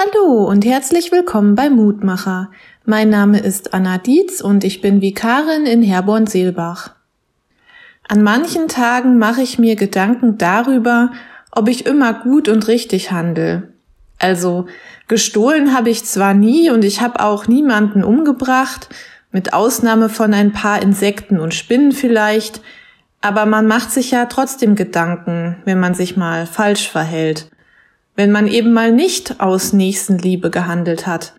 Hallo und herzlich willkommen bei Mutmacher. Mein Name ist Anna Dietz und ich bin Vikarin in Herborn-Seelbach. An manchen Tagen mache ich mir Gedanken darüber, ob ich immer gut und richtig handle. Also gestohlen habe ich zwar nie und ich habe auch niemanden umgebracht, mit Ausnahme von ein paar Insekten und Spinnen vielleicht, aber man macht sich ja trotzdem Gedanken, wenn man sich mal falsch verhält wenn man eben mal nicht aus Nächstenliebe gehandelt hat.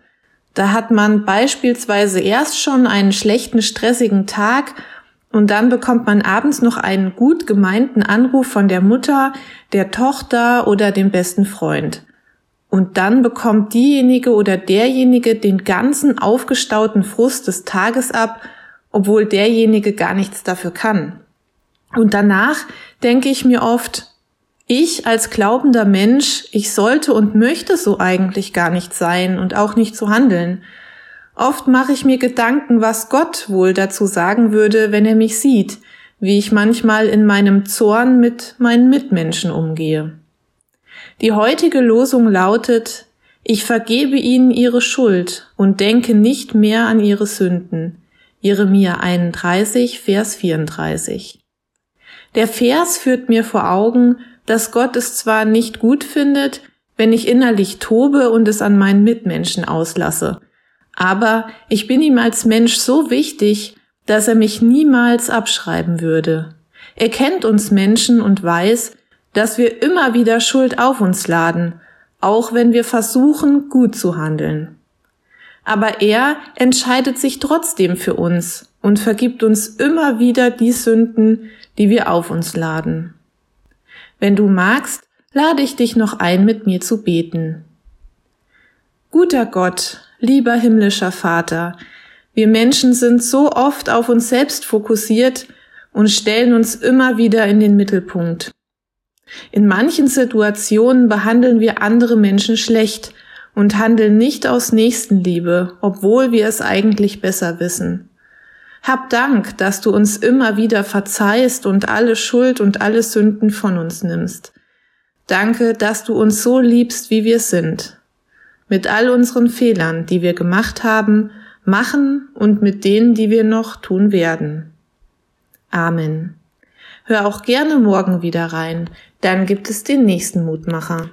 Da hat man beispielsweise erst schon einen schlechten, stressigen Tag und dann bekommt man abends noch einen gut gemeinten Anruf von der Mutter, der Tochter oder dem besten Freund. Und dann bekommt diejenige oder derjenige den ganzen aufgestauten Frust des Tages ab, obwohl derjenige gar nichts dafür kann. Und danach denke ich mir oft, ich als glaubender Mensch, ich sollte und möchte so eigentlich gar nicht sein und auch nicht so handeln. Oft mache ich mir Gedanken, was Gott wohl dazu sagen würde, wenn er mich sieht, wie ich manchmal in meinem Zorn mit meinen Mitmenschen umgehe. Die heutige Losung lautet, ich vergebe ihnen ihre Schuld und denke nicht mehr an ihre Sünden. Jeremia 31, Vers 34. Der Vers führt mir vor Augen, dass Gott es zwar nicht gut findet, wenn ich innerlich tobe und es an meinen Mitmenschen auslasse, aber ich bin ihm als Mensch so wichtig, dass er mich niemals abschreiben würde. Er kennt uns Menschen und weiß, dass wir immer wieder Schuld auf uns laden, auch wenn wir versuchen, gut zu handeln. Aber er entscheidet sich trotzdem für uns und vergibt uns immer wieder die Sünden, die wir auf uns laden. Wenn du magst, lade ich dich noch ein, mit mir zu beten. Guter Gott, lieber himmlischer Vater, wir Menschen sind so oft auf uns selbst fokussiert und stellen uns immer wieder in den Mittelpunkt. In manchen Situationen behandeln wir andere Menschen schlecht und handeln nicht aus Nächstenliebe, obwohl wir es eigentlich besser wissen. Hab Dank, dass du uns immer wieder verzeihst und alle Schuld und alle Sünden von uns nimmst. Danke, dass du uns so liebst, wie wir sind. Mit all unseren Fehlern, die wir gemacht haben, machen und mit denen, die wir noch tun werden. Amen. Hör auch gerne morgen wieder rein, dann gibt es den nächsten Mutmacher.